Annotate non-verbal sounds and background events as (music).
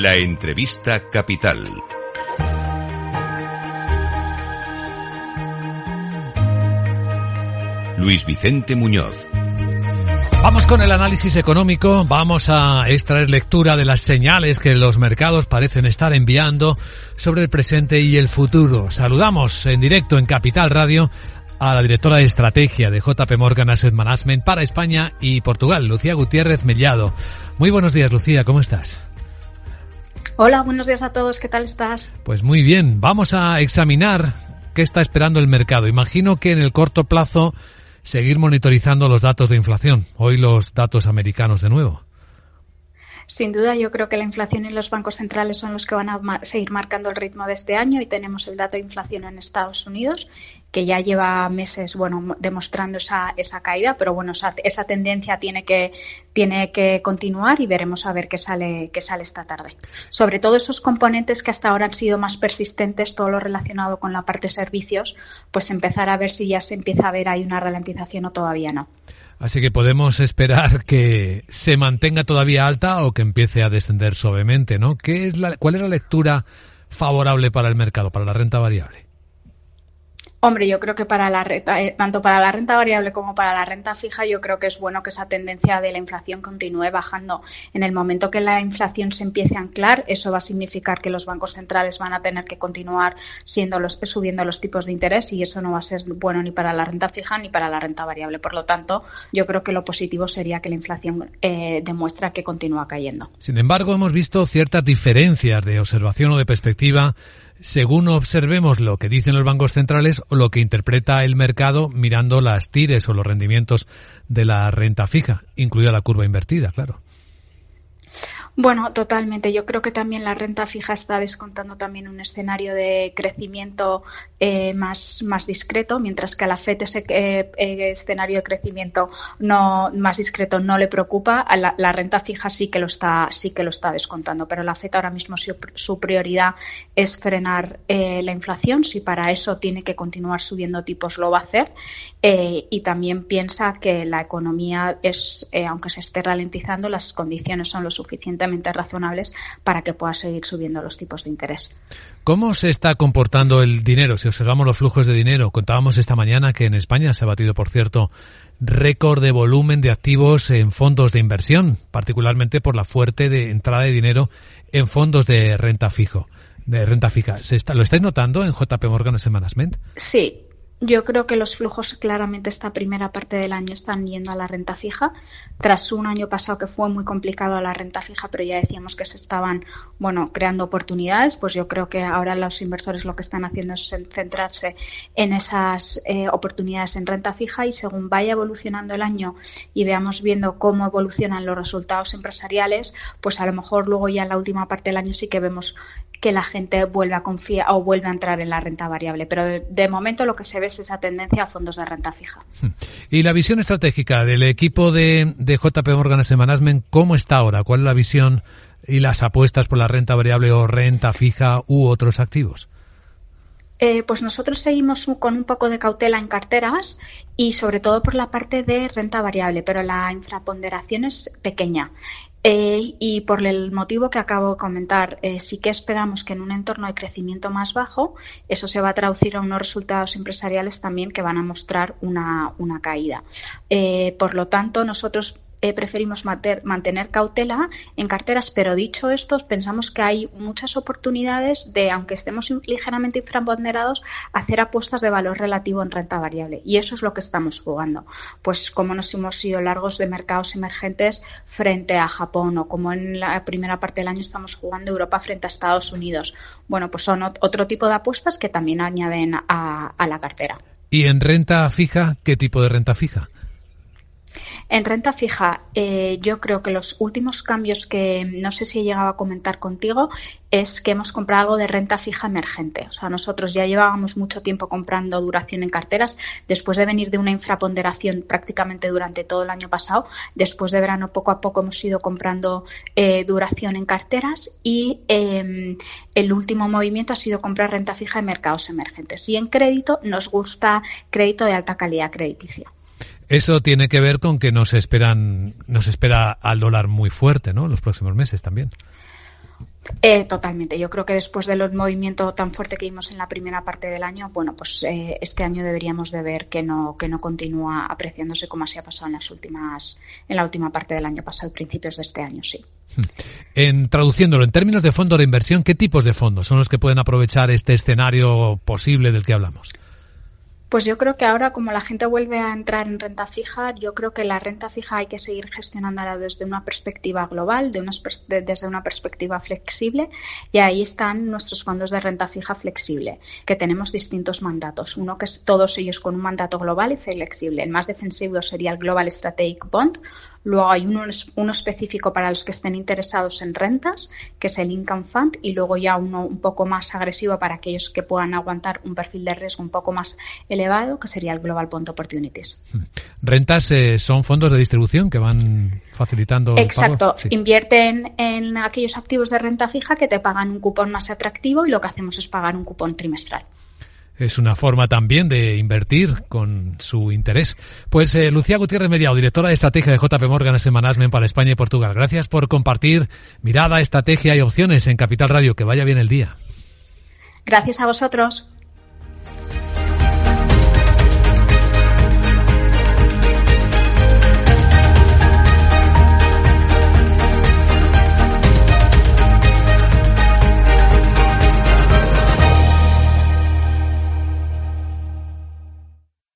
La entrevista capital. Luis Vicente Muñoz. Vamos con el análisis económico, vamos a extraer lectura de las señales que los mercados parecen estar enviando sobre el presente y el futuro. Saludamos en directo en Capital Radio a la directora de estrategia de JP Morgan Asset Management para España y Portugal, Lucía Gutiérrez Mellado. Muy buenos días, Lucía, ¿cómo estás? Hola, buenos días a todos, ¿qué tal estás? Pues muy bien, vamos a examinar qué está esperando el mercado. Imagino que en el corto plazo seguir monitorizando los datos de inflación. Hoy los datos americanos de nuevo. Sin duda, yo creo que la inflación y los bancos centrales son los que van a seguir marcando el ritmo de este año y tenemos el dato de inflación en Estados Unidos que ya lleva meses, bueno, demostrando esa, esa caída, pero bueno, esa, tendencia tiene que tiene que continuar y veremos a ver qué sale qué sale esta tarde. Sobre todo esos componentes que hasta ahora han sido más persistentes, todo lo relacionado con la parte servicios, pues empezar a ver si ya se empieza a ver ahí una ralentización o todavía no. Así que podemos esperar (laughs) que se mantenga todavía alta o que empiece a descender suavemente, ¿no? ¿Qué es la, ¿Cuál es la lectura favorable para el mercado, para la renta variable? Hombre, yo creo que para la renta, eh, tanto para la renta variable como para la renta fija, yo creo que es bueno que esa tendencia de la inflación continúe bajando. En el momento que la inflación se empiece a anclar, eso va a significar que los bancos centrales van a tener que continuar siendo los, subiendo los tipos de interés y eso no va a ser bueno ni para la renta fija ni para la renta variable. Por lo tanto, yo creo que lo positivo sería que la inflación eh, demuestra que continúa cayendo. Sin embargo, hemos visto ciertas diferencias de observación o de perspectiva según observemos lo que dicen los bancos centrales o lo que interpreta el mercado mirando las tires o los rendimientos de la renta fija, incluida la curva invertida, claro. Bueno, totalmente. Yo creo que también la renta fija está descontando también un escenario de crecimiento eh, más, más discreto, mientras que a la FED ese eh, eh, escenario de crecimiento no más discreto no le preocupa. La, renta fija sí que lo está sí que lo está descontando, pero la FED ahora mismo su, prioridad es frenar la inflación. Si para eso tiene que continuar subiendo tipos, lo va a hacer. y también piensa que la economía es, aunque se esté ralentizando, las condiciones son lo suficientemente razonables para que pueda seguir subiendo los tipos de interés. ¿Cómo se está comportando el dinero? Si observamos los flujos de dinero, contábamos esta mañana que en España se ha batido, por cierto, récord de volumen de activos en fondos de inversión, particularmente por la fuerte de entrada de dinero en fondos de renta fijo, de renta fija. ¿Lo estáis notando en JP Morgan Management? Sí, yo creo que los flujos claramente esta primera parte del año están yendo a la renta fija, tras un año pasado que fue muy complicado a la renta fija, pero ya decíamos que se estaban, bueno, creando oportunidades, pues yo creo que ahora los inversores lo que están haciendo es centrarse en esas eh, oportunidades en renta fija y según vaya evolucionando el año y veamos viendo cómo evolucionan los resultados empresariales, pues a lo mejor luego ya en la última parte del año sí que vemos que la gente vuelve a confiar o vuelve a entrar en la renta variable. Pero de, momento lo que se ve es esa tendencia a fondos de renta fija. Hmm. ¿Y la visión estratégica del equipo de, JP Morgan Asset Management, cómo está ahora? ¿Cuál es la visión y las apuestas por la renta variable o renta fija u otros activos? Eh, pues nosotros seguimos con un poco de cautela en carteras y sobre todo por la parte de renta variable, pero la infraponderación es pequeña. Eh, y por el motivo que acabo de comentar, eh, sí que esperamos que en un entorno de crecimiento más bajo, eso se va a traducir a unos resultados empresariales también que van a mostrar una, una caída. Por lo tanto, nosotros eh, preferimos mantener cautela en carteras, pero dicho esto, pensamos que hay muchas oportunidades de, aunque estemos ligeramente infraponderados, hacer apuestas de valor relativo en renta variable. Y eso es lo que estamos jugando. Pues como nos hemos sido largos de mercados emergentes frente a Japón o como en la primera parte del año estamos jugando Europa frente a Estados Unidos. Bueno, pues son otro tipo de apuestas que también añaden a la cartera. ¿Y en renta fija, qué tipo de renta fija? En renta fija, eh, yo creo que los últimos cambios que no sé si he llegado a comentar contigo es que hemos comprado algo de renta fija emergente. O sea, nosotros ya llevábamos mucho tiempo comprando duración en carteras después de venir de una infraponderación prácticamente durante todo el año pasado. Después de verano, poco a poco hemos ido comprando eh, duración en carteras y em, el último movimiento ha sido comprar renta fija en mercados emergentes. Y en crédito nos gusta crédito de alta calidad crediticia. Eso tiene que ver con que nos esperan, nos espera al dólar muy fuerte, ¿no? En los próximos meses también. Eh, totalmente. Yo creo que después del movimiento tan fuerte que vimos en la primera parte del año, bueno, pues eh, este año deberíamos de ver que no que no continúa apreciándose como así ha pasado en las últimas en la última parte del año pasado, principios de este año, sí. En traduciéndolo en términos de fondos de inversión, ¿qué tipos de fondos son los que pueden aprovechar este escenario posible del que hablamos? Pues yo creo que ahora, como la gente vuelve a entrar en renta fija, yo creo que la renta fija hay que seguir gestionándola desde una perspectiva global, de desde una perspectiva flexible, y ahí están nuestros fondos de renta fija flexible, que tenemos distintos mandatos. Uno que es todos ellos con un mandato global y flexible. El más defensivo sería el Global Strategic Bond, Luego hay uno, uno, específico para los que estén interesados en rentas, que es el Income Fund, y luego ya uno un poco más agresivo para aquellos que puedan aguantar un perfil de riesgo un poco más elevado, que sería el Global Bond Opportunities. Rentas eh, son fondos de distribución que van facilitando. El Exacto, invierten en aquellos activos de renta fija que te pagan un cupón más atractivo y lo que hacemos es pagar un cupón trimestral. Es una forma también de invertir con su interés. Pues eh, Lucía Gutiérrez Mediao, directora de estrategia de JP Morgan Asset Management para España y Portugal. Gracias por compartir mirada, estrategia y opciones en Capital Radio. Que vaya bien el día. Gracias a vosotros.